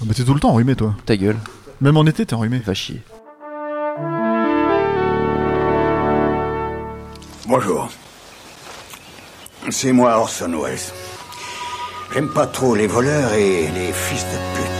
Ah bah t'es tout le temps enrhumé toi. Ta gueule, Même en été t'es enrhumé. va chier. Bonjour. C'est moi Orson Welles. J'aime pas trop les voleurs et les fils de pute.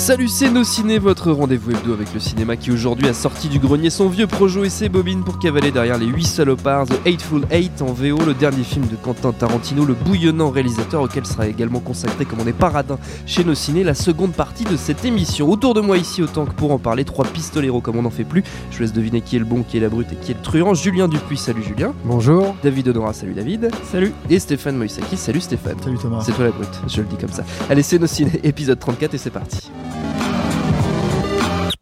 Salut, c'est Nos Ciné, votre rendez-vous hebdo avec le cinéma qui aujourd'hui a sorti du grenier son vieux projo et ses bobines pour cavaler derrière les 8 salopards, The Hateful Eight en VO, le dernier film de Quentin Tarantino, le bouillonnant réalisateur auquel sera également consacré comme on est paradin chez Nos Ciné, la seconde partie de cette émission. Autour de moi ici, autant que pour en parler, trois pistoleros comme on n'en fait plus. Je vous laisse deviner qui est le bon, qui est la brute et qui est le truand. Julien Dupuis, salut Julien. Bonjour. David Honora, salut David. Salut. Et Stéphane Moïsaki, salut Stéphane. Salut Thomas. C'est toi la brute, je le dis comme ça. Allez, c'est Nos Ciné, épisode 34 et c'est parti.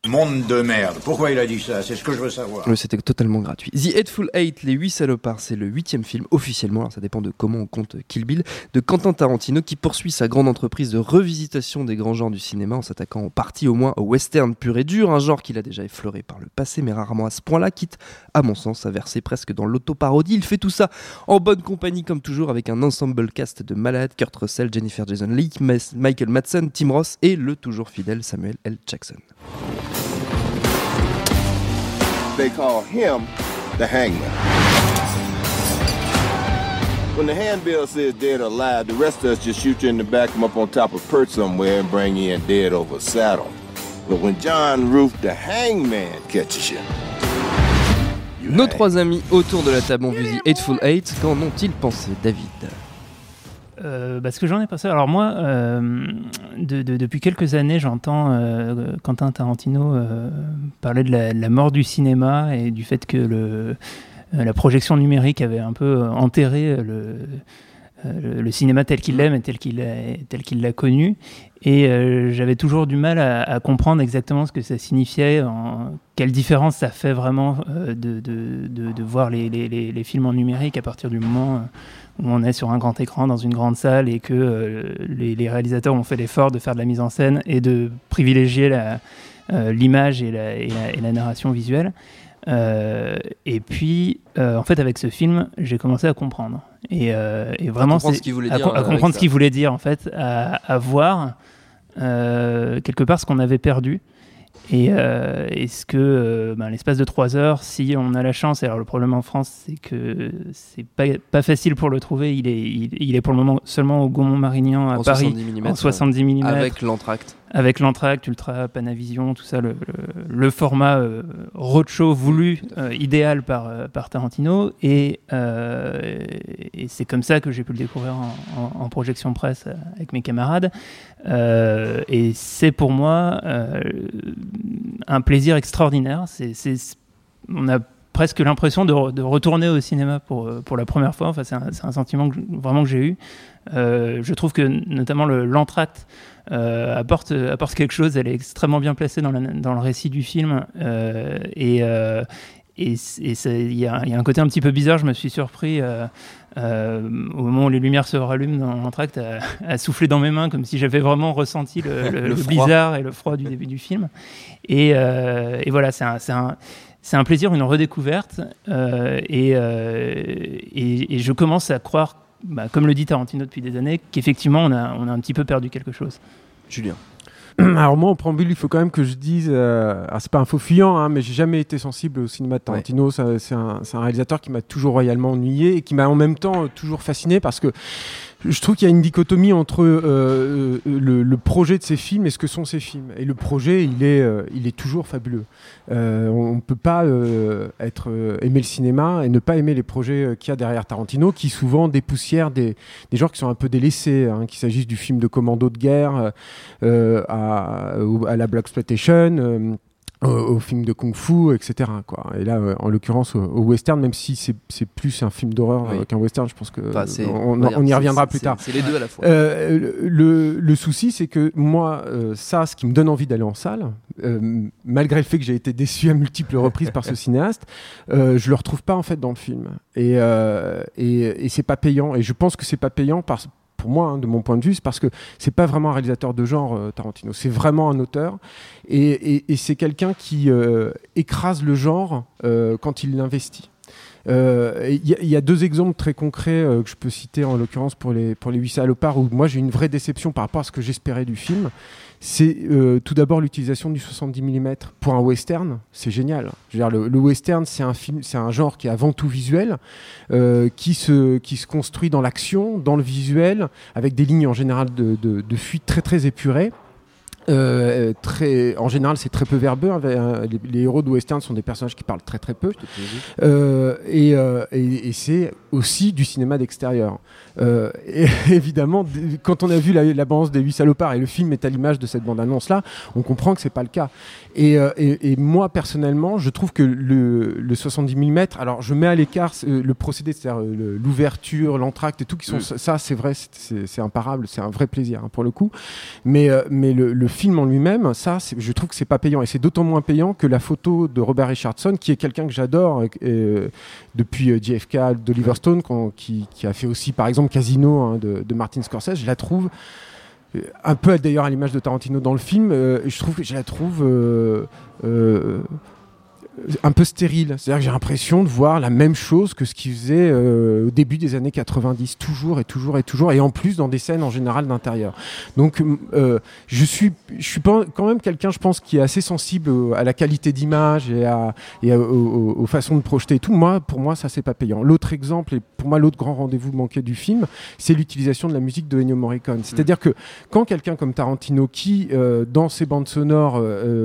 Monde de merde. Pourquoi il a dit ça? C'est ce que je veux savoir. C'était totalement gratuit. The Hateful Eight, les 8 salopards, c'est le huitième film officiellement, alors ça dépend de comment on compte Kill Bill, de Quentin Tarantino qui poursuit sa grande entreprise de revisitation des grands genres du cinéma en s'attaquant en partie au moins au western pur et dur, un genre qu'il a déjà effleuré par le passé mais rarement à ce point-là, quitte à mon sens à verser presque dans l'autoparodie. Il fait tout ça en bonne compagnie comme toujours avec un ensemble cast de malades, Kurt Russell, Jennifer Jason Leigh, Michael Madsen, Tim Ross et le toujours fidèle Samuel L. Jackson. They call him the hangman. When the handbill says dead or alive, the rest of us just shoot you in the back, come up on top of perch somewhere, and bring you in dead over a saddle. But when John Roof, the hangman, catches you, Nos trois amis autour de la table ont vu The Hateful Eight. Qu'en ont-ils pensé, David? Euh, bah, que j'en ai pensé. Alors moi, euh, de- de- depuis quelques années, j'entends euh, Quentin Tarantino parler de la, mort du cinéma et du fait que la projection numérique avait un peu enterré le, cinéma tel qu'il l'aime et tel qu'il l'a- connu. Et j'avais toujours du mal à, comprendre exactement ce que ça signifiait, quelle différence ça fait vraiment de, voir les, films en numérique à partir du moment où on est sur un grand écran dans une grande salle et que euh, les, les réalisateurs ont fait l'effort de faire de la mise en scène et de privilégier euh, l'image et la, et la- et la narration visuelle. Euh, et puis, euh, en fait, avec ce film, j'ai commencé à comprendre. Et, euh, et vraiment, comprendre c'est- ce qu'il voulait à, dire, à comprendre ce qu'il voulait dire, en fait, à, à voir quelque part ce qu'on avait perdu. Et euh, est-ce que, euh, ben, l'espace de trois heures, si on a la chance, alors le problème en France, c'est que c'est pas, pas facile pour le trouver, il est, il, il est pour le moment seulement au Gaumont-Marignan à En Paris, 70 mm, en 70 mm, avec, Avec l'entracte. l'entracte, Ultra Panavision, tout ça, le, le- le format euh, roadshow voulu, euh, idéal par, euh, par Tarantino. Et, euh, et c'est comme ça que j'ai pu le découvrir en, en- en projection presse euh, avec mes camarades. Euh, et c'est pour moi euh, un plaisir extraordinaire. On a presque l'impression de, re- de retourner au cinéma pour, euh, pour la première fois. Enfin, c'est, un, sentiment vraiment que j'ai eu. Je trouve que notamment le, l'entracte apporte, apporte quelque chose. Elle est extrêmement bien placée dans, dans le récit du film. Et et il y, a il y a un côté un petit peu bizarre. Je me suis surpris euh, euh, au moment où les lumières se rallument dans l'entracte à, à souffler dans mes mains comme si j'avais vraiment ressenti le, le- Le le froid. blizzard et le froid du début du film. Et, euh, et voilà, c'est un, plaisir, une redécouverte. et, et, et je commence à croire, bah, comme le dit Tarantino depuis des années, qu'effectivement, on a, on a un petit peu perdu quelque chose. Julien. Alors moi, en préambule, il faut quand même que je dise, euh, alors c'est pas un faux fuyant, hein, mais j'ai jamais été sensible au cinéma de Tarantino. C'est un, réalisateur qui m'a toujours royalement ennuyé et qui m'a en même temps toujours fasciné parce que je trouve qu'il y a une dichotomie entre euh, euh, le, le projet de ses films et ce que sont ses films. Et le projet, il est, euh, il est toujours fabuleux. Euh, on ne peut pas euh, être, euh, aimer le cinéma et ne pas aimer les projets qu'il y a derrière Tarantino, qui souvent dépoussièrent des, des genres qui sont un peu délaissés, hein, qu'il s'agisse du film de commando de guerre à, à la Black Exploitation. Euh, au, film de kung-fu, etc. Quoi. Et là, en l'occurrence, au, western, même si c'est plus un film d'horreur qu'un western, je pense que on, y reviendra plus tard. C'est les deux à la fois. le, le, souci, c'est que moi, ça, ce qui me donne envie d'aller en salle, malgré le fait que j'ai été déçu à multiples reprises par ce cinéaste, je le retrouve pas en fait dans le film. Et, et, et c'est pas payant. Et je pense que c'est pas payant parce, pour moi, hein, de mon point de vue, c'est parce que c'est pas vraiment un réalisateur de genre, euh, Tarantino. C'est vraiment un auteur. Et, c'est quelqu'un qui euh, écrase le genre euh, quand il l'investit. Il y, a deux exemples très concrets que je peux citer en l'occurrence pour les, pour les 8 salopards où moi j'ai une vraie déception par rapport à ce que j'espérais du film c'est euh, tout d'abord l'utilisation du 70 mm pour un western, c'est génial. Je veux dire, le, western, c'est un film, c'est un genre qui est avant tout visuel, euh, qui se qui se construit dans l'action, dans le visuel, avec des lignes en général de, de, de fuite très très épurées. Euh, très, en général, c'est très peu verbeux. Hein, les, héros de western sont des personnages qui parlent très très peu. Euh, et, euh, et, et c'est aussi du cinéma d'extérieur. Euh, et évidemment, quand on a vu la, la bande des huit salopards et le film est à l'image de cette bande-annonce là, on comprend que c'est pas le cas. Et, euh, et, moi personnellement, je trouve que le, le 70 mm, alors je mets à l'écart le procédé, c'est-à-dire l'ouverture, l'entracte et tout, qui sont mm. ça, c'est vrai, c'est imparable, c'est un vrai plaisir hein, pour le coup. Mais mais le, le film en lui-même, ça, je trouve que c'est pas payant. Et c'est d'autant moins payant que la photo de Robert Richardson, qui est quelqu'un que j'adore euh, depuis euh, JFK, d'Oliver Stone, qui, a fait aussi, par exemple, Casino hein, de, Martin Scorsese, je la trouve euh, un peu d'ailleurs à l'image de Tarantino dans le film, je trouve que je la trouve un peu stérile. C'est-à-dire que j'ai l'impression de voir la même chose que ce qu'il faisait euh, au début des années 90, toujours et toujours et toujours, et en plus dans des scènes en général d'intérieur. Donc euh, je suis, je suis quand même quelqu'un, je pense, qui est assez sensible à la qualité d'image et, à, et aux, façons de projeter et tout. Moi, pour moi, ça c'est pas payant. L'autre exemple, et pour moi l'autre grand rendez-vous manqué du film, c'est l'utilisation de la musique de Ennio Morricone. C'est-à-dire que quand quelqu'un comme Tarantino, qui euh, dans ses bandes sonores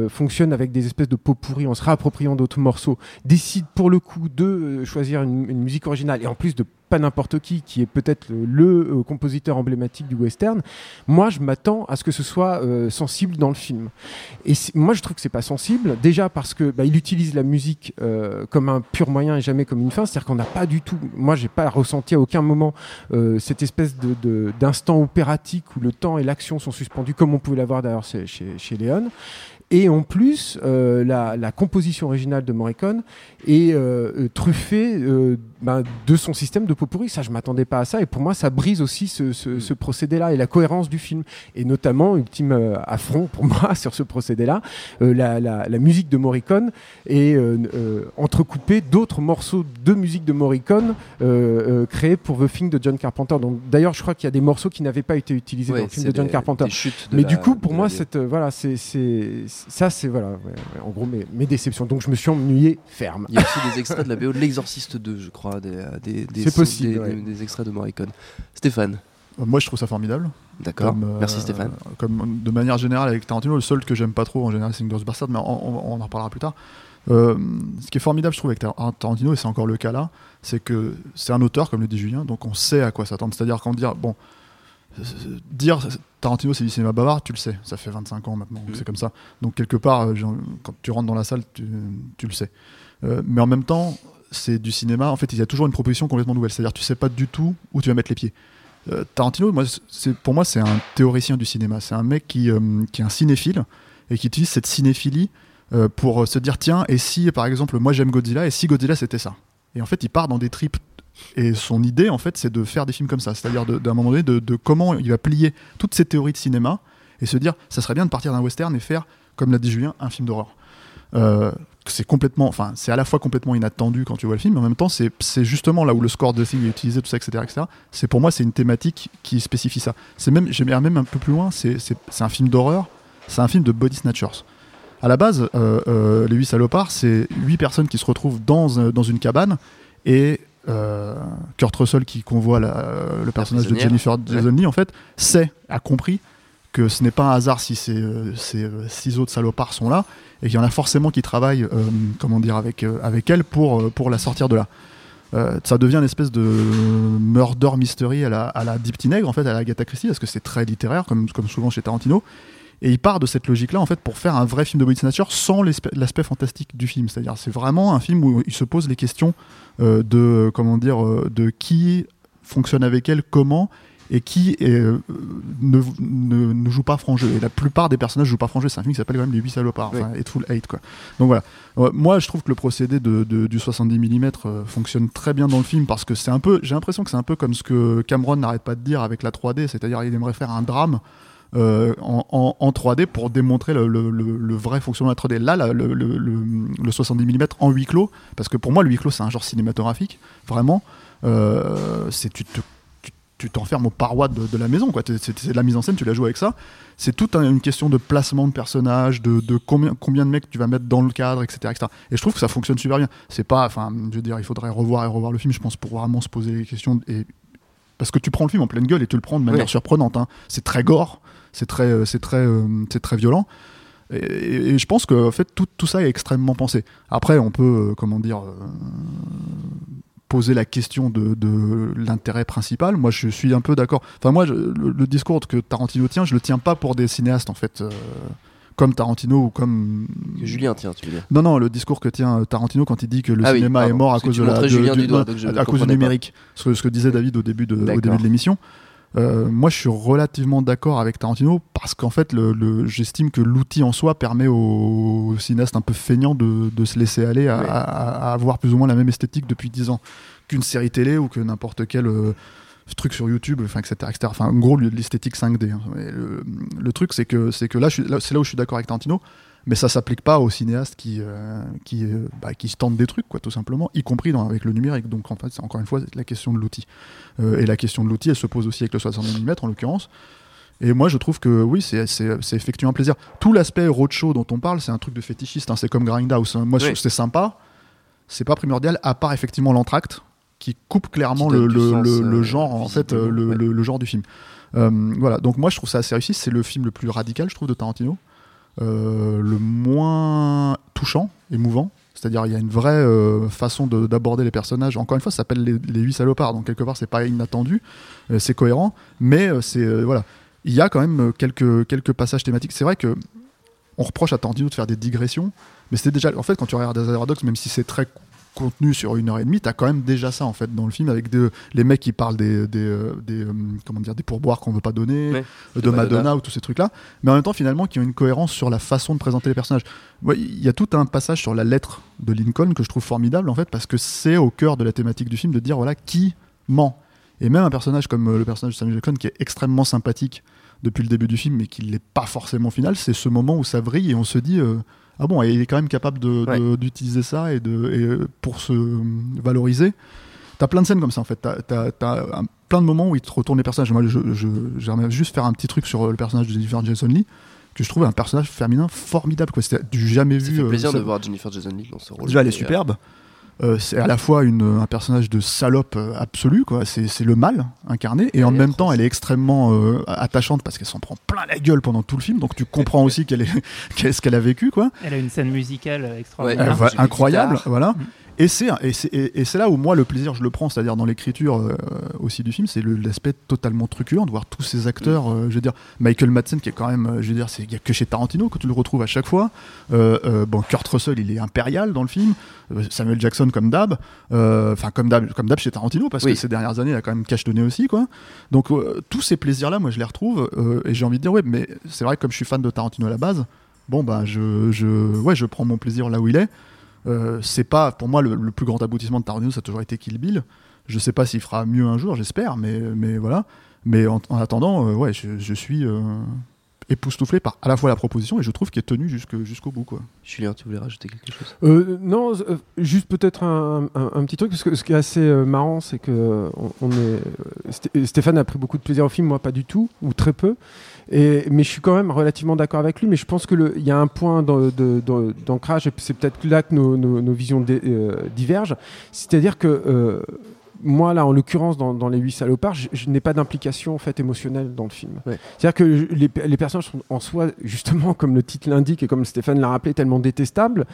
fonctionne avec des espèces de pots pourris en se réappropriant d'autres morceaux, décide pour le coup de euh, choisir une, musique originale et en plus de pas n'importe qui, qui est peut-être le, euh, compositeur emblématique du western, moi je m'attends à ce que ce soit euh, sensible dans le film. Et moi je trouve que c'est pas sensible, déjà parce que bah, il utilise la musique comme un pur moyen et jamais comme une fin, c'est-à-dire qu'on n'a pas du tout, moi j'ai pas ressenti à aucun moment cette espèce d'instant opératique où le temps et l'action sont suspendus comme on pouvait l'avoir d'ailleurs chez, chez, Léon. Et en plus, la, la, composition originale de Morricone est truffée ben, de son système de pourri. Ça, je m'attendais pas à ça. Et pour moi, ça brise aussi ce, mm. procédé-là et la cohérence du film. Et notamment, ultime euh, affront pour moi sur ce procédé-là, euh, la, musique de Morricone est euh, entrecoupée d'autres morceaux de musique de Morricone créés pour The Thing de John Carpenter. Donc, d'ailleurs, je crois qu'il y a des morceaux qui n'avaient pas été utilisés dans le film de John Carpenter. Mais du coup, pour moi, cette, voilà, c'est, ça, c'est voilà, en gros mes, mes, déceptions. Donc, je me suis ennuyé ferme. Il y a aussi des extraits de la BO de l'Exorciste 2, je crois, des, des, des, des, extraits de Morricone. Stéphane euh, moi, je trouve ça formidable. D'accord. Merci euh, Stéphane. Comme de manière générale avec Tarantino, le seul que j'aime pas trop en général, c'est Inglourious Bastard, mais on, en reparlera plus tard. Euh, ce qui est formidable, je trouve, avec Tarantino, et c'est encore le cas là, c'est que c'est un auteur, comme le dit Julien, donc on sait à quoi s'attendre. C'est-à-dire quand dire, bon, dire Tarantino c'est du cinéma bavard, tu le sais, ça fait 25 ans maintenant, mm. c'est comme ça. Donc quelque part, quand tu rentres dans la salle, tu, tu le sais. mais en même temps, c'est du cinéma. En fait, il y a toujours une proposition complètement nouvelle. C'est-à-dire, tu sais pas du tout où tu vas mettre les pieds. Euh, Tarantino, moi, pour moi, c'est un théoricien du cinéma. C'est un mec qui, euh, qui est un cinéphile et qui utilise cette cinéphilie euh, pour se dire tiens, et si, par exemple, moi j'aime Godzilla, et si Godzilla c'était ça? Et en fait, il part dans des tripes. Et son idée, en fait, c'est de faire des films comme ça. C'est-à-dire, d'un moment donné, de, comment il va plier toutes ces théories de cinéma et se dire ça serait bien de partir d'un western et faire, comme l'a dit Julien, un film d'horreur. Euh, c'est complètement, enfin, c'est à la fois complètement inattendu quand tu vois le film, mais en même temps, c'est justement là où le score de Thing est utilisé, tout ça, etc., etc. Pour moi, c'est une thématique qui spécifie ça. C'est même, j'aimerais même un peu plus loin, c'est un film d'horreur, c'est un film de body snatchers. À la base, euh, euh, les huit salopards, c'est huit personnes qui se retrouvent dans, dans une cabane et Kurt Russell qui convoie le personnage de Jennifer Jason Lee, en fait, sait, a compris que ce n'est pas un hasard si ces, ces six autres salopards sont là et qu'il y en a forcément qui travaillent, euh, comment dire, avec, euh, avec elle pour, euh, pour la sortir de là. ça devient une espèce de murder mystery à la, à la Deep Nègre, en fait, à la Agatha Christie, parce que c'est très littéraire, comme, comme souvent chez Tarantino. Et il part de cette logique-là en fait pour faire un vrai film de body snatcher sans l'aspect fantastique du film. C'est-à-dire c'est vraiment un film où il se pose les questions euh, de comment dire euh, de qui fonctionne avec elle, comment et qui euh, ne, ne, joue pas franc jeu. Et la plupart des personnages jouent pas franc jeu. C'est un film qui s'appelle quand même Les 8 salopards, enfin, Full Hate. Quoi. Donc voilà. moi, je trouve que le procédé de, du 70 mm fonctionne très bien dans le film parce que c'est un peu, j'ai l'impression que c'est un peu comme ce que Cameron n'arrête pas de dire avec la 3D, c'est-à-dire il aimerait faire un drame. Euh, en, en, 3D pour démontrer le, le, le, vrai fonctionnement de la 3D. Là, le, 70 mm en huis clos, parce que pour moi, le huis clos, c'est un genre cinématographique, vraiment. Euh, c'est tu te tu t'enfermes aux parois de, la maison. C'est de la mise en scène, tu la joues avec ça. C'est toute une question de placement de personnages, de, combien, combien de mecs tu vas mettre dans le cadre, etc., Et je trouve que ça fonctionne super bien. C'est pas, enfin, je veux dire, il faudrait revoir et revoir le film, je pense, pour vraiment se poser les questions. Et... Parce que tu prends le film en pleine gueule et tu le prends de manière surprenante. Hein. C'est très gore, c'est très, euh, c'est très, euh, c'est très violent. Et, je pense que en fait tout, tout, ça est extrêmement pensé. Après, on peut, euh, comment dire, poser la question de, l'intérêt principal. Moi, je suis un peu d'accord. Enfin, moi, le, discours que Tarantino tient, je le tiens pas pour des cinéastes, en fait. Comme Tarantino ou comme Julien tient tu veux dire non non le discours que tient Tarantino quand il dit que le ah cinéma est mort à cause de la du, à cause du numérique ce, ce, que disait David au début de, au début de l'émission euh, moi, je suis relativement d'accord avec Tarantino parce qu'en fait, le, j'estime que l'outil en soi permet aux, cinéastes un peu feignants de, de se laisser aller à, à, avoir plus ou moins la même esthétique depuis 10 ans qu'une série télé ou que n'importe quel euh, truc sur YouTube, enfin, etc., etc. Enfin, en gros, l'esthétique 5D. Hein. Le, le, truc, c'est que, c'est que là c'est là où je suis d'accord avec Tarantino mais ça s'applique pas aux cinéastes qui euh, qui euh, bah, qui se tentent des trucs quoi tout simplement y compris dans, avec le numérique. Donc en fait c'est encore une fois la question de l'outil. Euh, et la question de l'outil elle se pose aussi avec le 60 mm en l'occurrence. Et moi je trouve que oui c'est c'est effectivement un plaisir. Tout l'aspect roadshow dont on parle c'est un truc de fétichiste hein, c'est comme Grindhouse hein. moi c'est sympa. C'est pas primordial à part effectivement l'entracte qui coupe clairement le, le, le, genre en fait le, le, genre du film. Voilà. Donc moi je trouve ça assez réussi. C'est le film le plus radical je trouve de Tarantino le moins touchant, émouvant. C'est-à-dire, il y a une vraie euh, façon d'aborder les personnages. Encore une fois, ça s'appelle les, 8 salopards, donc quelque part, c'est pas inattendu, euh, c'est cohérent, mais c'est voilà. Il y a quand même quelques, quelques passages thématiques. C'est vrai que on reproche à Tarantino de faire des digressions, mais c'était déjà. En fait, quand tu regardes des Paradox, même si c'est très contenu sur une heure et demie, t'as quand même déjà ça en fait dans le film avec les mecs qui parlent des, des, euh, euh, comment dire des pourboires qu'on veut pas donner, de Madonna. ou tous ces trucs là, mais en même temps finalement qui ont une cohérence sur la façon de présenter les personnages. Il y a tout un passage sur la lettre de Lincoln que je trouve formidable en fait parce que c'est au cœur de la thématique du film de dire voilà qui ment et même un personnage comme euh, le personnage de Samuel Jackson qui est extrêmement sympathique depuis le début du film mais qui l'est pas forcément final, c'est ce moment où ça vrille et on se dit ah bon, il est quand même capable d'utiliser ça et de, pour se valoriser. T'as plein de scènes comme ça en fait. T'as as, plein de moments où il te retourne les personnages. Moi, j'aimerais juste faire un petit truc sur le personnage de Jennifer Jason Lee que je trouve un personnage féminin formidable. C'était du jamais vu. Fait plaisir de voir Jennifer Jason Lee dans ce rôle. Déjà, elle est superbe. Euh, c'est à la fois une, un personnage de salope euh, absolue, quoi. C'est, le mal incarné, et en même temps, elle est extrêmement euh, attachante parce qu'elle s'en prend plein la gueule pendant tout le film, donc tu comprends aussi qu'elle est, qu'est-ce qu'elle a vécu, quoi. Elle a une scène musicale extraordinaire, incroyable, voilà. Mm. Et c'est et là où moi le plaisir je le prends, c'est-à-dire dans l'écriture euh, aussi du film, c'est l'aspect totalement truculent de voir tous ces acteurs. Euh, je veux dire Michael Madsen qui est quand même, euh, je veux dire, c'est il y a que chez Tarantino que tu le retrouves à chaque fois. bon, Kurt Russell il est impérial dans le film. Samuel Jackson comme Dab, enfin comme Dab comme chez Tarantino parce que ces dernières années il a quand même cache donné aussi quoi. Donc tous ces plaisirs là, moi je les retrouve et j'ai envie de dire ouais, mais c'est vrai que comme je suis fan de Tarantino à la base, bon bah je, je ouais je prends mon plaisir là où il est. Euh, c'est pas, pour moi, le, plus grand aboutissement de Tarantino, ça a toujours été Kill Bill. Je sais pas s'il fera mieux un jour, j'espère, mais, mais voilà. Mais en, attendant, euh, ouais, je, suis euh, époustouflé par à la fois la proposition et je trouve qu'il est tenu jusqu'au bout. Quoi. Julien, tu voulais rajouter quelque chose? Non, juste peut-être un, petit truc, parce que ce qui est assez marrant, c'est que on, est, Stéphane a pris beaucoup de plaisir au film, moi pas du tout, ou très peu mais je suis quand même relativement d'accord avec lui. Mais je pense qu'il y a un point d'ancrage, et c'est peut-être là que nos, visions euh, divergent. C'est-à-dire que euh, moi, là, en l'occurrence, dans, Les Huit Salopards, je, n'ai pas d'implication en fait, émotionnelle dans le film. C'est-à-dire que les, les, personnages sont en soi, justement, comme le titre l'indique et comme Stéphane l'a rappelé, tellement détestables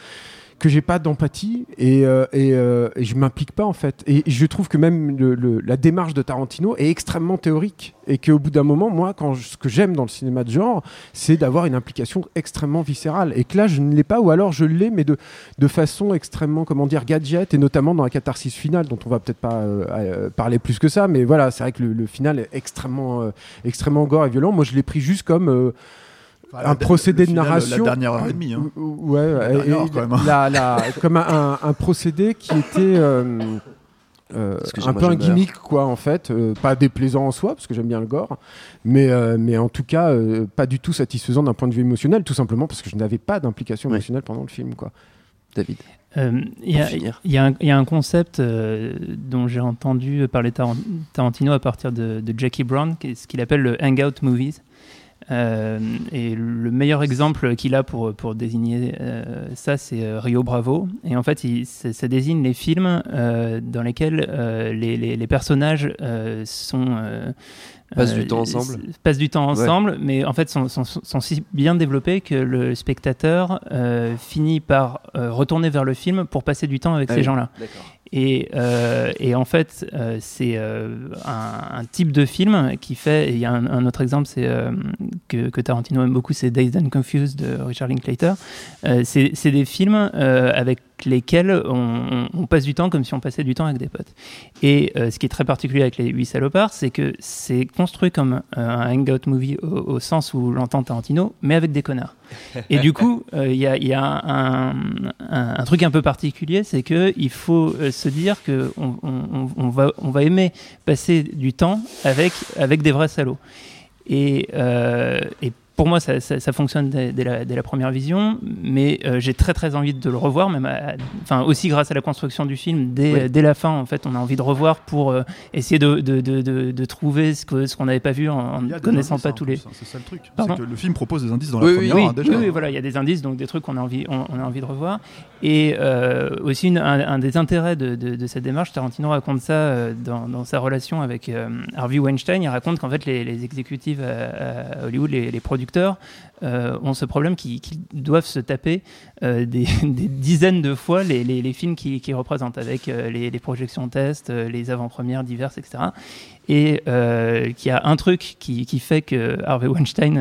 que j'ai pas d'empathie et, euh, et, euh, et je m'implique pas en fait. Et je trouve que même la démarche de Tarantino est extrêmement théorique et qu'au bout d'un moment, moi, quand ce que j'aime dans le cinéma de genre, c'est d'avoir une implication extrêmement viscérale. Et que là, je ne l'ai pas, ou alors je l'ai, mais de, de façon extrêmement, comment dire, gadget, et notamment dans la catharsis finale, dont on va peut-être pas euh, euh, parler plus que ça, mais voilà, c'est vrai que le, le final est extrêmement, extrêmement gore et violent. Moi, je l'ai pris juste comme un la- procédé de narration. La dernière heure et demie. Hein. Ou- Ouais, La et- heure, quand même, hein. la- la- comme un, un- un procédé qui était euh, euh, un peu un gimmick, quoi, en fait. euh, pas déplaisant en soi, parce que j'aime bien le gore, mais, euh, mais en tout cas, euh, pas du tout satisfaisant d'un point de vue émotionnel, tout simplement parce que je n'avais pas d'implication Ouais. émotionnelle pendant le film, quoi. David. Euh, Il y, a- y un- il y a un concept euh, dont j'ai entendu parler Taran- Tarantino à partir de, de Jackie Brown, qui est ce qu'il appelle le hangout movies. Euh, et le meilleur exemple qu'il a pour, pour désigner euh, ça, c'est euh, Rio Bravo. Et en fait, ça, désigne les films dans lesquels les, les- personnages sont. Euh, Passent du temps ensemble. Passent du temps Ouais. ensemble, mais en fait sont, sont, sont si bien développés que le spectateur euh, finit par euh, retourner vers le film pour passer du temps avec Ah ces oui. gens-là. Et, euh, et en fait, euh, c'est euh, un, un type de film qui fait. Il y a un, un autre exemple, c'est que, que Tarantino aime beaucoup, c'est Dazed and Confused de Richard Linklater. C'est des films avec lesquels on, on- on passe du temps comme si on passait du temps avec des potes. Et euh, ce qui est très particulier avec les huit salopards, c'est que c'est construit comme euh, un hangout movie au, au sens où l'entend Tarantino, mais avec des connards. Et du coup, euh, il y a, il y a un, un- un truc un peu particulier, c'est que il faut se dire que on, on- on va, on va aimer passer du temps avec, avec des vrais salauds. Et, euh, et pour moi, ça, ça- ça fonctionne dès, dès la, dès la première vision, mais euh, j'ai très très envie de le revoir, même à- enfin aussi grâce à la construction du film. Dès, Oui. dès la fin, en fait, on a envie de revoir pour euh, essayer de, de, de, de- de trouver ce que- ce qu'on n'avait pas vu en, ne connaissant indices, pas hein, tous en les. hein, C'est ça le truc. C'est que le film propose des indices dans Oui, la oui, première Oui, heure, déjà. oui, oui, voilà, il y a des indices, donc des trucs qu'on a envie, on, on a envie de revoir. Et euh, aussi, une- un, un des intérêts de, de- de cette démarche, Tarantino raconte ça euh, dans, dans sa relation avec euh, Harvey Weinstein. Il raconte qu'en fait, les, les exécutifs à, à Hollywood, les, les producteurs, euh, ont ce problème qu'ils doivent se taper euh, des, des dizaines de fois les, les- les films qu'ils qu'ils représentent, avec euh, les, les projections tests, euh, les avant-premières diverses, etc. Et qu'il y a un truc qui, qui fait que Harvey Weinstein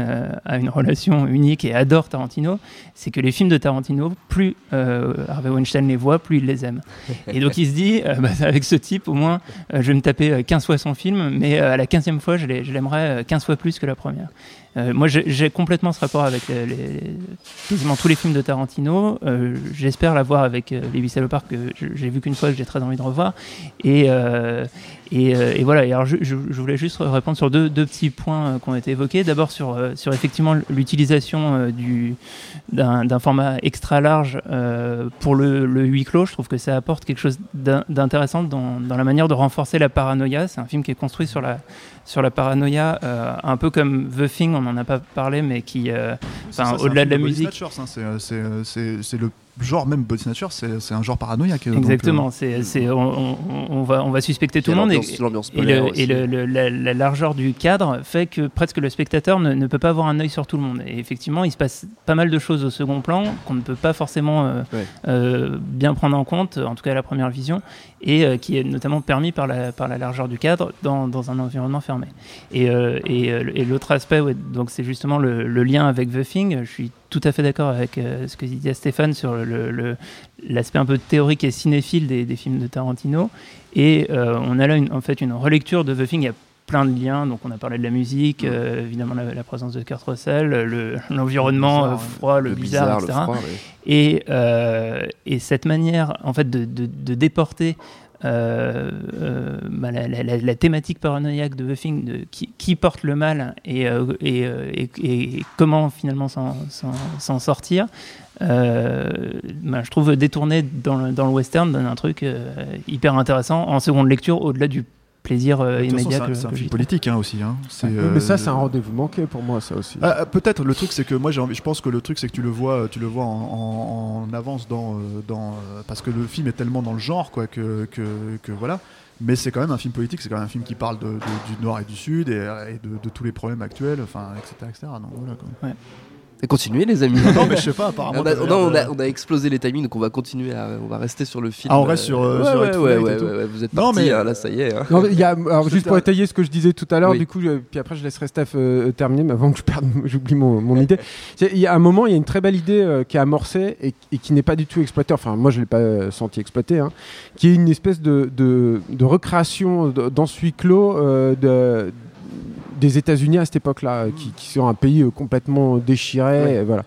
a une relation unique et adore Tarantino, c'est que les films de Tarantino, plus Harvey Weinstein les voit, plus il les aime. Et donc il se dit, bah, avec ce type, au moins, je vais me taper euh, 15 fois son film, mais à la 15e fois, je l'ai- je l'aimerais euh, 15 fois plus que la première. Euh, moi, j'ai complètement ce rapport avec quasiment tous les films de Tarantino. Euh, J'espère l'avoir avec euh, Les Huit que j'ai vu qu'une fois, que j'ai très envie de revoir. Euh, et, euh, et voilà. Et alors, je, je- je voulais juste répondre sur deux, deux petits points euh, qui ont été évoqués. D'abord sur, euh, sur effectivement l'utilisation du d'un format extra large pour le, le huis clos. Je trouve que ça apporte quelque chose d'in- d'intéressant dans, dans la manière de renforcer la paranoïa. C'est un film qui est construit sur la sur la paranoïa, euh, un peu comme The Thing. On n'en a pas parlé, mais qui euh, au-delà de la musique. Hein, c'est le genre même Body Snatcher, c'est un genre paranoïaque. donc, Exactement, euh, c'est, c'est, on, on- on va, on va suspecter tout le a monde. Et, et, le- et aussi. le- le- la, la largeur du cadre fait que presque le spectateur ne, ne peut pas avoir un œil sur tout le monde. Et effectivement, il se passe pas mal de choses au second plan qu'on ne peut pas forcément euh, Ouais. euh, bien prendre en compte, en tout cas à la première vision, et euh, qui est notamment permis par la, par la largeur du cadre dans, dans un environnement fermé. Et, euh, et, euh, et l'autre aspect, ouais, donc c'est justement le, le lien avec The Thing. Je suis tout à fait d'accord avec euh, ce que dit Stéphane sur l'aspect un peu théorique et cinéphile des, des films de Tarantino. Et euh, on a là une- en fait une relecture de The Thing. Il y a plein de liens. Donc on a parlé de la musique, euh, évidemment la, la présence de Kurt Russell, le- l'environnement Le froid, le, le bizarre, bizarre, le etc. froid. ouais. Et, et cette manière, en fait, de, de- de déporter euh, euh, bah, la, thématique paranoïaque de The qui, porte le mal et, euh, comment finalement s'en- sortir, bah, je trouve détourné dans le, dans le western donne un truc hyper intéressant en seconde lecture, au-delà du plaisir euh, immédiat c'est un- que, c'est un film politique hein, aussi. hein. Oui, euh, mais ça, c'est un rendez-vous manqué pour moi, ça aussi. Ah, ah, peut-être le truc c'est que moi j'ai envie, je pense que le truc c'est que tu le vois tu le vois en, en- en avance dans, euh, dans euh, parce que le film est tellement dans le genre quoi que, que, que voilà mais c'est quand même un film politique c'est quand même un film qui parle de, de- du nord et du sud et, et de, de tous les problèmes actuels enfin etc etc donc voilà quoi. Continuez les amis. non, mais je sais pas, apparemment. On a, non, on, a, de- on a explosé les timings, donc on va continuer à, on va rester sur le film. Ah, on reste sur, euh, ouais, sur ouais, Hateful ouais, Eight et ouais, tout. ouais, ouais, vous êtes Non, partis, mais- hein, là, ça y est. hein. Non, y a, alors, juste pour étayer ce que je disais tout à l'heure, Oui. du coup, euh, puis après je laisserai Steph euh, terminer, mais avant que je perde, j'oublie mon, mon idée. Il y a un moment, il y a une très belle idée euh, qui est amorcée et, et qui n'est pas du tout exploitée. Enfin, moi, je l'ai pas euh, senti exploitée, hein, qui est une espèce de, de, de recréation dans ce huis clos euh, de, des États-Unis à cette époque-là, euh, qui, qui sont un pays euh, complètement déchiré, Ouais. et voilà.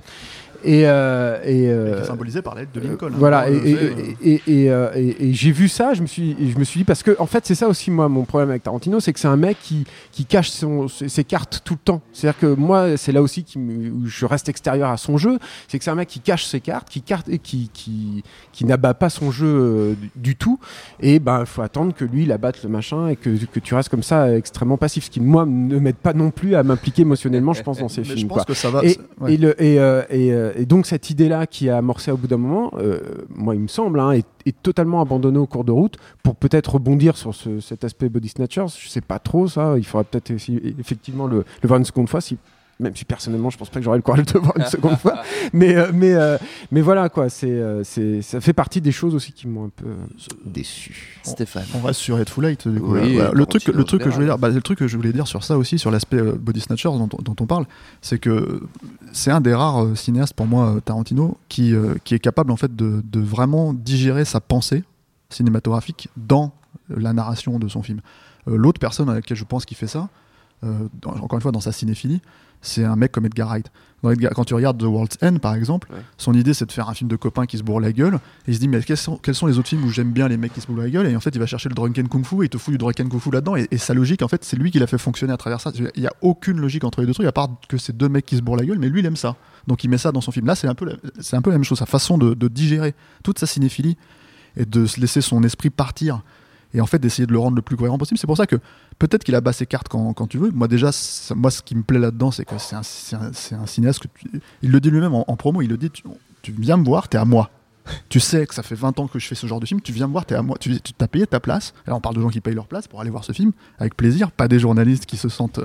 Et, euh, et, Et euh, qui est symbolisé par l'aide de Lincoln. hein. voilà, et, euh, et- et- et, euh, et- et j'ai vu ça, je me suis, je me suis dit, parce que en fait, c'est ça aussi, moi, mon problème avec Tarantino, c'est que c'est un mec qui, qui cache son, ses, cartes tout le temps. C'est-à-dire que moi, c'est là aussi qui où je reste extérieur à son jeu, c'est que c'est un mec qui cache ses cartes, qui, carte, qui, qui, qui n'abat pas son jeu du, tout, et ben, il faut attendre que lui, il abatte le machin, et que, que tu restes comme ça, extrêmement passif, ce qui, moi, ne m'aide pas non plus à m'impliquer émotionnellement, je pense, dans ces mais je films. pense quoi. que ça va. Et, c'est- ouais. et, le, et, euh, et, euh, et donc cette idée-là qui a amorcé au bout d'un moment, euh, moi il me semble, hein, est, totalement abandonnée au cours de route pour peut-être rebondir sur ce- cet aspect body snatchers. Je sais pas trop ça. Il faudrait peut-être effectivement le, le voir une seconde fois. Si, même si personnellement je pense pas que j'aurais le courage de le voir une seconde fois. Mais, euh, mais, euh, mais voilà quoi, c'est, euh, c'est, ça fait partie des choses aussi qui m'ont un peu déçu. Stéphane. On reste sur Hateful Eight. Du coup, Oui, là. Voilà. le truc, le truc on que je voulais dire, bah, le truc que je voulais dire sur ça aussi, sur l'aspect euh, body snatchers dont, on- dont on parle, c'est que c'est un des rares euh, cinéastes pour moi, Tarantino, qui, euh, qui est capable en fait de, de vraiment digérer sa pensée cinématographique dans la narration de son film. Euh, L'autre personne à laquelle je pense qu'il fait ça, euh, dans- encore une fois dans sa cinéphilie, c'est un mec comme Edgar Wright. Dans Edgar- quand tu regardes The World's End par exemple, Ouais. son idée c'est de faire un film de copains qui se bourrent la gueule, et il se dit mais quels sont, quels sont les autres films où j'aime bien les mecs qui se bourrent la gueule, et en fait il va chercher le drunken kung fu et il te fout du drunken kung fu là-dedans, et, et sa logique en fait c'est lui qui l'a fait fonctionner à travers ça. Il n'y a aucune logique entre les deux trucs à part que c'est deux mecs qui se bourrent la gueule, mais lui il aime ça. Donc il met ça dans son film. Là c'est un peu la, c'est un peu la même chose, sa façon de, de digérer toute sa cinéphilie et de se laisser son esprit partir et en fait d'essayer de le rendre le plus cohérent possible. C'est pour ça que peut-être qu'il a bas ses cartes quand, quand tu veux. Moi déjà, moi ce qui me plaît là-dedans, c'est que c'est un, un- un cinéaste il le dit lui-même en, promo, il le dit, tu viens me voir, t'es à moi. Tu sais que ça fait 20 ans que je fais ce genre de film, tu viens me voir, t'es à moi, tu t'as payé ta place. Là, on parle de gens qui payent leur place pour aller voir ce film avec plaisir, pas des journalistes qui se sentent,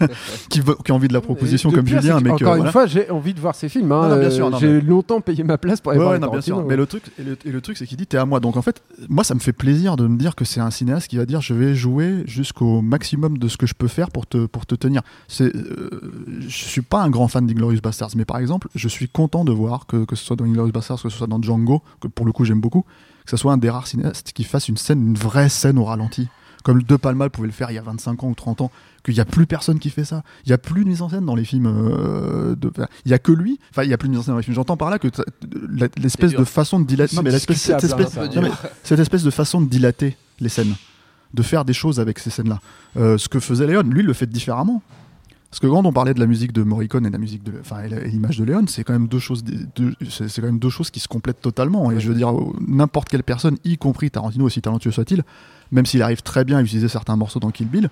qui, ont envie de la proposition Et comme pire, Julien, que, encore une voilà. fois, j'ai envie de voir ces films. hein. Euh, j'ai mais- longtemps payé ma place pour aller Ouais, voir ouais, les non, bien sûr. Tarantino. Mais le truc, et le, et le truc, c'est qu'il dit t'es à moi. Donc en fait, moi, ça me fait plaisir de me dire que c'est un cinéaste qui va dire je vais jouer jusqu'au maximum de ce que je peux faire pour te pour te tenir. C'est, euh, je suis pas un grand fan d'Inglorious Bastards, mais par exemple, je suis content de voir que que ce soit dans Inglorious Bastards, que ce soit dans Django, que pour le coup j'aime beaucoup, que ce soit un des rares cinéastes qui fasse une scène, une vraie scène au ralenti. Comme De Palma pouvait le faire il y a 25 ans ou 30 ans, qu'il n'y a plus personne qui fait ça. Il n'y a plus de mise en scène dans les films. euh, de... Il n'y a que lui. Enfin, il n'y a plus de mise en scène dans les films. J'entends par là que l'espèce de façon de dilater. Non, mais l'espèce, cette, espèce, ça. non, mais cette espèce de façon de dilater les scènes, de faire des choses avec ces scènes-là. Euh, ce que faisait Léon, lui, il le fait différemment. Parce que quand on parlait de la musique de Morricone et de la musique de, enfin, et la- et l'image de Léon, c'est quand même deux choses, di- deux- c'est c'est quand même deux choses qui se complètent totalement. Et je veux dire, n'importe quelle personne, y compris Tarantino, aussi talentueux soit-il, même s'il arrive très bien à utiliser certains morceaux dans Kill Bill,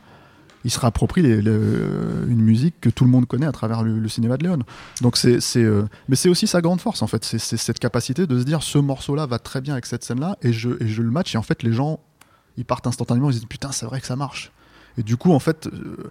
il se réapproprie les- une musique que tout le monde connaît à travers le, le cinéma de Léon. Donc c'est, c'est, euh, mais c'est aussi sa grande force en fait, c'est, c'est cette capacité de se dire ce morceau-là va très bien avec cette scène-là et je, et je le match et en fait les gens ils partent instantanément, ils se disent putain c'est vrai que ça marche. Et du coup en fait euh,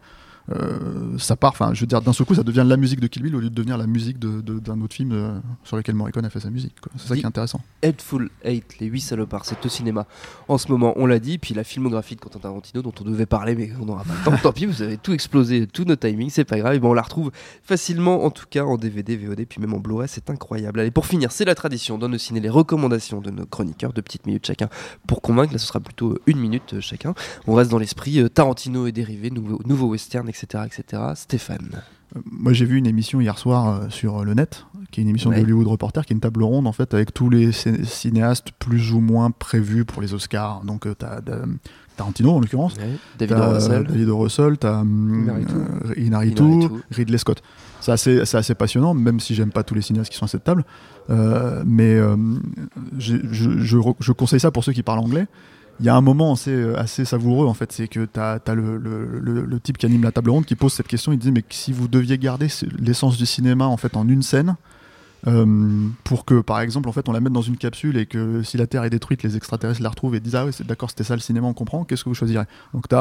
euh, ça part, enfin je veux dire d'un seul coup ça devient la musique de Kill Bill au lieu de devenir la musique de- de- d'un autre film euh, sur lequel Morricone a fait sa musique. C'est ça qui est intéressant. Headful 8, les 8 salopards, c'est au cinéma en ce moment, on l'a dit, puis la filmographie de Quentin Tarantino dont on devait parler, mais on n'aura pas le temps. Tant pis, vous avez tout explosé, tous nos timings, c'est pas grave. Et bon, on la retrouve facilement, en tout cas en DVD, VOD, puis même en Blu-ray, c'est incroyable. Allez, pour finir, c'est la tradition dans nos ciné, les recommandations de nos chroniqueurs, de petites minutes chacun pour convaincre. Là, ce sera plutôt une minute euh, chacun. On reste dans l'esprit euh, Tarantino et dérivés, nouveau, nouveau western, etc., etc. Stéphane. Euh, Moi, j'ai vu une émission hier soir euh, sur euh, le net, qui est une émission Ouais. de Hollywood Reporter, qui est une table ronde en fait avec tous les cin- cinéastes plus ou moins prévus pour les Oscars. Donc, euh, t'as Tarantino en l'occurrence, David t'as, Russell. David. Russell, t'as hum, Inarritu. Ridley Scott. C'est assez, passionnant, même si j'aime pas tous les cinéastes qui sont à cette table. Mais je conseille ça pour ceux qui parlent anglais. Il y a un moment assez, euh, assez savoureux en fait, c'est que tu as, le, type qui anime la table ronde qui pose cette question, il dit mais si vous deviez garder ce- l'essence du cinéma en fait en une scène, euh, pour que par exemple en fait on la mette dans une capsule et que si la Terre est détruite, les extraterrestres la retrouvent et disent ah c'est d'accord c'était ça le cinéma on comprend, qu'est-ce que vous choisirez? Donc tu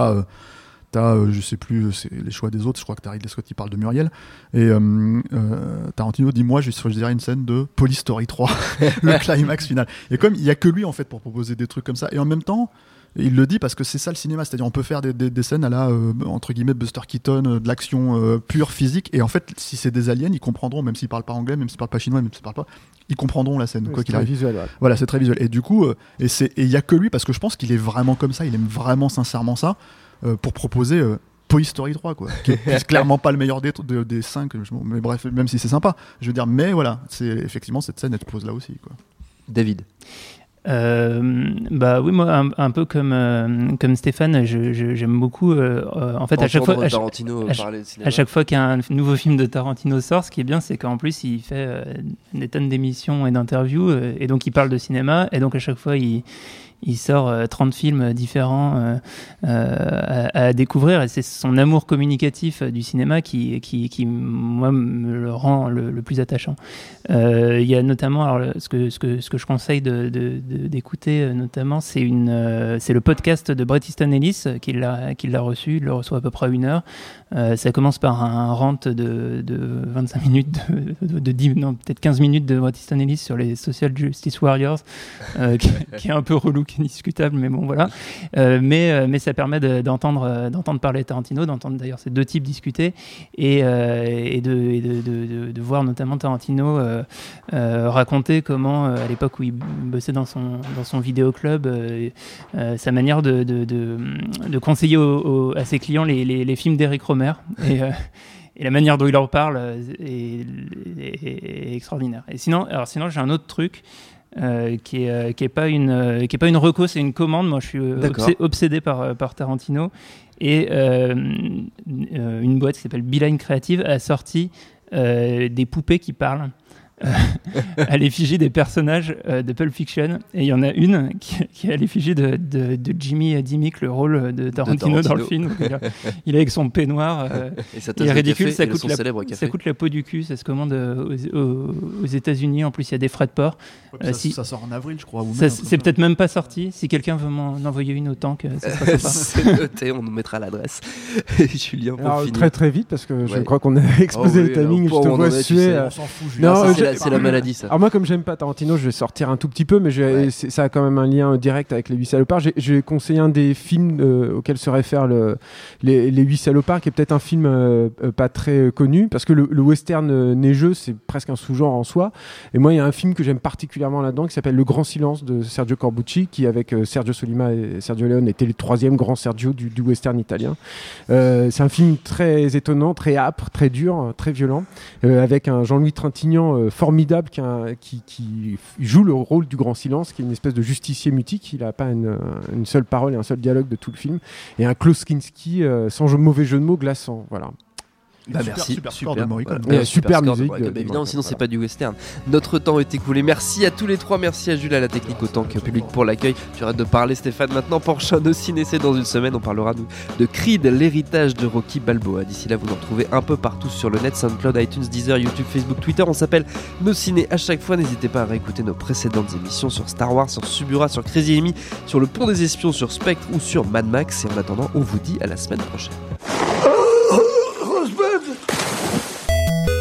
T'as, euh, je sais plus, c'est les choix des autres. Je crois que t'as Ridley Scott qui parle de Muriel. Et euh, euh, Tarantino dit Moi, je choisirais une scène de Police Story 3, le climax final. Et comme il y a que lui en fait pour proposer des trucs comme ça. Et en même temps, il le dit parce que c'est ça le cinéma, c'est-à-dire on peut faire des, des, des scènes à la euh, entre guillemets Buster Keaton, euh, de l'action euh, pure physique, et en fait si c'est des aliens, ils comprendront, même s'ils parlent pas anglais, même s'ils parlent pas chinois, même s'ils parlent pas, ils comprendront la scène quoi c'est qu'il très arrive. visuel, ouais. Voilà, c'est très visuel. Et du coup, euh, et c'est il y a que lui parce que je pense qu'il est vraiment comme ça, il aime vraiment sincèrement ça euh, pour proposer. euh, Toy Story 3 quoi qui est, clairement pas le meilleur des de- des 5 mais bref même si c'est sympa je veux dire mais voilà c'est effectivement cette scène elle te pose là aussi quoi David. Euh, bah oui, moi, un, un peu comme, euh, comme Stéphane, j'aime beaucoup. euh, euh, en fait, à chaque fois, à chaque- Tarantino à chaque- parler de cinéma. à chaque fois qu'un nouveau film de Tarantino sort, ce qui est bien, c'est qu'en plus, il fait euh, des tonnes d'émissions et d'interviews, euh, et donc il parle de cinéma, et donc à chaque fois, il, il sort euh, 30 films différents euh, euh, à, découvrir, et c'est son amour communicatif euh, du cinéma qui, qui, qui, moi, me le rend le, plus attachant. Il y a notamment, alors, ce, que, ce, que, ce que je conseille de- de- de- d'écouter, notamment, c'est le podcast de Bret Easton Ellis qui l'a reçu, il le reçoit à peu près une heure. Euh, ça commence par un rant de, de 25 minutes, de, de, de 10, non, peut-être 15 minutes de Easton Ellis sur les Social Justice Warriors, euh, qui, qui est un peu relou, qui est discutable, mais bon, voilà. Euh, mais, mais ça permet de- d'entendre d'entendre parler Tarantino, d'entendre d'ailleurs ces deux types discuter et, et, de, et voir notamment Tarantino raconter comment, à l'époque où il bossait dans son, dans son vidéoclub, sa manière de, conseiller au- au- à ses clients les, les, les films d'Eric Romer. Et, euh, et la manière dont il leur parle euh, est, est- est extraordinaire. Et sinon, alors sinon j'ai un autre truc. euh, qui est qui est pas une qui est pas une reco c'est une commande moi je suis obsé- obsédé par par Tarantino et une boîte qui s'appelle Beeline Creative a sorti des poupées qui parlent à l'effigie des personnages euh, de Pulp Fiction. Et il y en a une qui, qui est à l'effigie de, de, de Jimmy Dimmick, le rôle de Tarantino, dans le film. Il, a- il est avec son peignoir. euh, Et sa il est ridicule, café ça coûte, la, célèbre café. ça coûte la peau du cul, ça se commande euh, aux, aux- aux États-Unis. En plus, il y a des frais de port. Euh, ça, si- ça sort en avril je crois c'est peut-être même pas sorti. Si quelqu'un veut m'en envoyer une au tank, euh, ça sera sympa. C'est noté, on nous mettra l'adresse. Julien, pour Alors, finir. très très vite parce que je Ouais. crois qu'on a exposé Oh oui, le timing. alors, Je te vois suer. euh, on s'en fout Non, C'est la, c'est la maladie, ça. Alors moi, comme j'aime pas Tarantino, je vais sortir un tout petit peu, mais je vais- Ouais. c'est- ça a quand même un lien direct avec les huit salopards. J'ai- Je vais conseiller un des films euh, auxquels se réfèrent le, les, les huit salopards, qui est peut-être un film euh, euh, pas très euh, connu, parce que le, le western euh, neigeux, c'est presque un sous-genre en soi. Et moi, il y a un film que j'aime particulièrement là-dedans, qui s'appelle Le Grand Silence de Sergio Corbucci, qui avec euh, Sergio Solima et Sergio Leone était le troisième grand Sergio du, du western italien. Euh, c'est un film très étonnant, très âpre, très dur, très violent, euh, avec un Jean-Louis Trintignant euh, formidable qui, joue le rôle du grand silence, qui est une espèce de justicier mutique. Il n'a pas une, seule parole et un seul dialogue de tout le film. Et un Klaus Kinski, euh, sans mauvais jeu de mots, glaçant. Voilà. Bah, Super- merci, super super. score de Morricone. Voilà. Et Ouais, super de musique de- de Évidemment, sinon c'est voilà. pas du western. Notre temps est écoulé. Merci à tous les trois. Merci à Jules à la technique autant que public pour l'accueil. Tu arrêtes de parler, Stéphane. Maintenant, prochain de ciné, c'est dans une semaine. On parlera de, de Creed, l'héritage de Rocky Balboa. D'ici là, vous nous retrouvez un peu partout sur le net SoundCloud, iTunes, Deezer, YouTube, Facebook, Twitter. On s'appelle Nos Ciné à chaque fois. N'hésitez pas à réécouter nos précédentes émissions sur Star Wars, sur Subura, sur Crazy Amy, sur Le Pont des Espions, sur Spectre ou sur Mad Max. Et en attendant, on vous dit à la semaine prochaine.